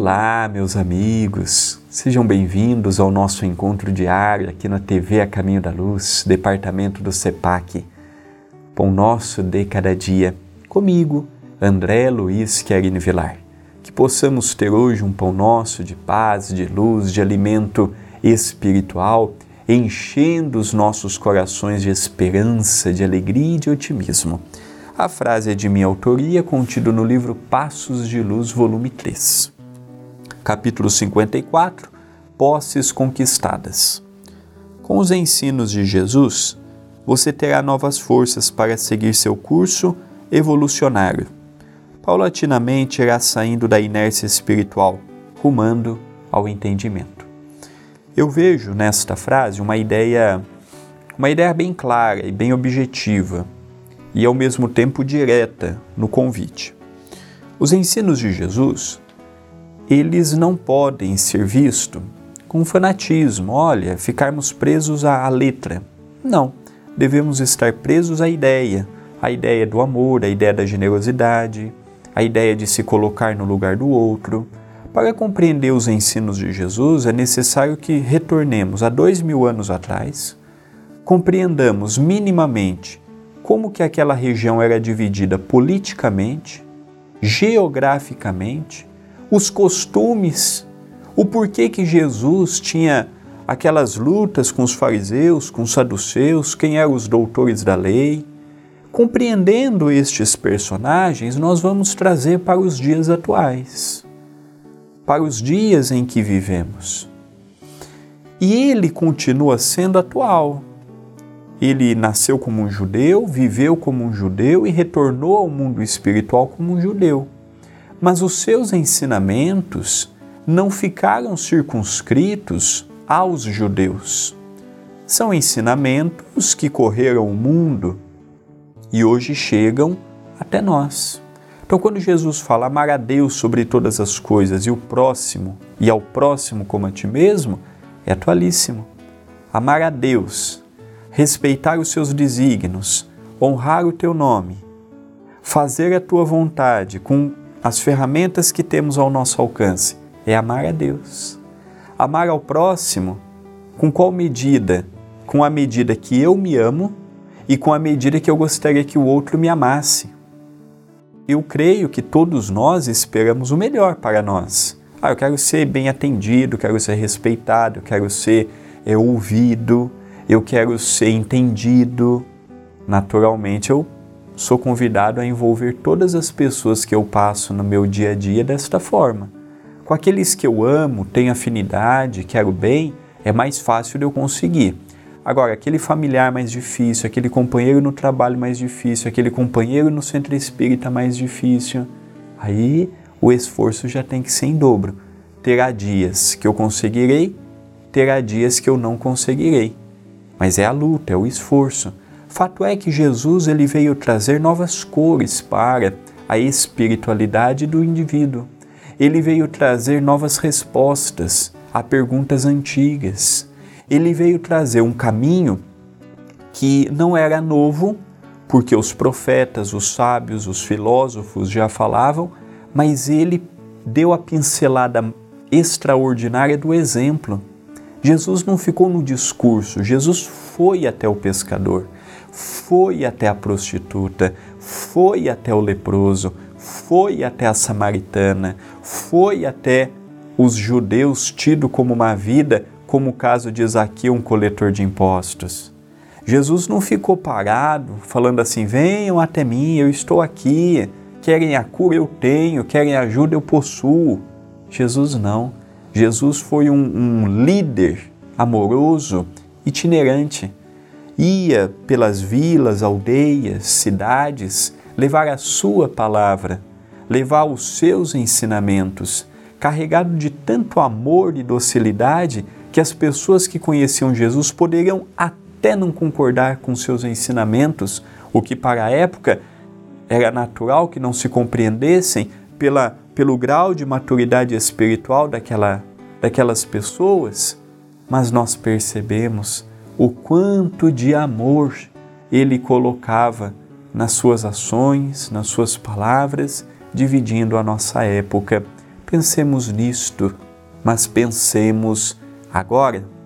Olá, meus amigos, sejam bem-vindos ao nosso encontro diário aqui na TV A Caminho da Luz, departamento do CEPAC. Pão Nosso de Cada Dia, comigo, André Luiz Querini Vilar. Que possamos ter hoje um pão nosso de paz, de luz, de alimento espiritual, enchendo os nossos corações de esperança, de alegria e de otimismo. A frase é de minha autoria, contido no livro Passos de Luz, volume 3 capítulo 54, Posses Conquistadas. Com os ensinos de Jesus, você terá novas forças para seguir seu curso evolucionário. Paulatinamente irá saindo da inércia espiritual, rumando ao entendimento. Eu vejo nesta frase uma ideia, uma ideia bem clara e bem objetiva, e ao mesmo tempo direta no convite. Os ensinos de Jesus eles não podem ser vistos com fanatismo, olha, ficarmos presos à letra. Não, devemos estar presos à ideia, a ideia do amor, a ideia da generosidade, a ideia de se colocar no lugar do outro. Para compreender os ensinos de Jesus, é necessário que retornemos a dois mil anos atrás, compreendamos minimamente como que aquela região era dividida politicamente, geograficamente, os costumes, o porquê que Jesus tinha aquelas lutas com os fariseus, com os saduceus, quem eram os doutores da lei. Compreendendo estes personagens, nós vamos trazer para os dias atuais, para os dias em que vivemos. E ele continua sendo atual. Ele nasceu como um judeu, viveu como um judeu e retornou ao mundo espiritual como um judeu mas os seus ensinamentos não ficaram circunscritos aos judeus. São ensinamentos que correram o mundo e hoje chegam até nós. Então, quando Jesus fala amar a Deus sobre todas as coisas e o próximo, e ao próximo como a ti mesmo, é atualíssimo. Amar a Deus, respeitar os seus desígnios, honrar o teu nome, fazer a tua vontade com as ferramentas que temos ao nosso alcance é amar a Deus. Amar ao próximo com qual medida? Com a medida que eu me amo e com a medida que eu gostaria que o outro me amasse. Eu creio que todos nós esperamos o melhor para nós. Ah, eu quero ser bem atendido, quero ser respeitado, quero ser é, ouvido, eu quero ser entendido. Naturalmente, eu sou convidado a envolver todas as pessoas que eu passo no meu dia a dia desta forma. Com aqueles que eu amo, tenho afinidade, quero bem, é mais fácil de eu conseguir. Agora, aquele familiar mais difícil, aquele companheiro no trabalho mais difícil, aquele companheiro no centro espírita mais difícil, aí o esforço já tem que ser em dobro. Terá dias que eu conseguirei, terá dias que eu não conseguirei. Mas é a luta, é o esforço. Fato é que Jesus ele veio trazer novas cores para a espiritualidade do indivíduo. Ele veio trazer novas respostas a perguntas antigas. Ele veio trazer um caminho que não era novo, porque os profetas, os sábios, os filósofos já falavam, mas ele deu a pincelada extraordinária do exemplo. Jesus não ficou no discurso, Jesus foi até o pescador foi até a prostituta, foi até o leproso, foi até a samaritana, foi até os judeus tido como uma vida, como o caso de Zaqueu, um coletor de impostos. Jesus não ficou parado falando assim: venham até mim, eu estou aqui, querem a cura, eu tenho, querem ajuda, eu possuo. Jesus não. Jesus foi um, um líder amoroso, itinerante ia pelas vilas, aldeias, cidades, levar a sua palavra, levar os seus ensinamentos, carregado de tanto amor e docilidade que as pessoas que conheciam Jesus poderiam até não concordar com seus ensinamentos, o que para a época era natural que não se compreendessem pela, pelo grau de maturidade espiritual daquela, daquelas pessoas, mas nós percebemos o quanto de amor ele colocava nas suas ações, nas suas palavras, dividindo a nossa época. pensemos nisto, mas pensemos agora.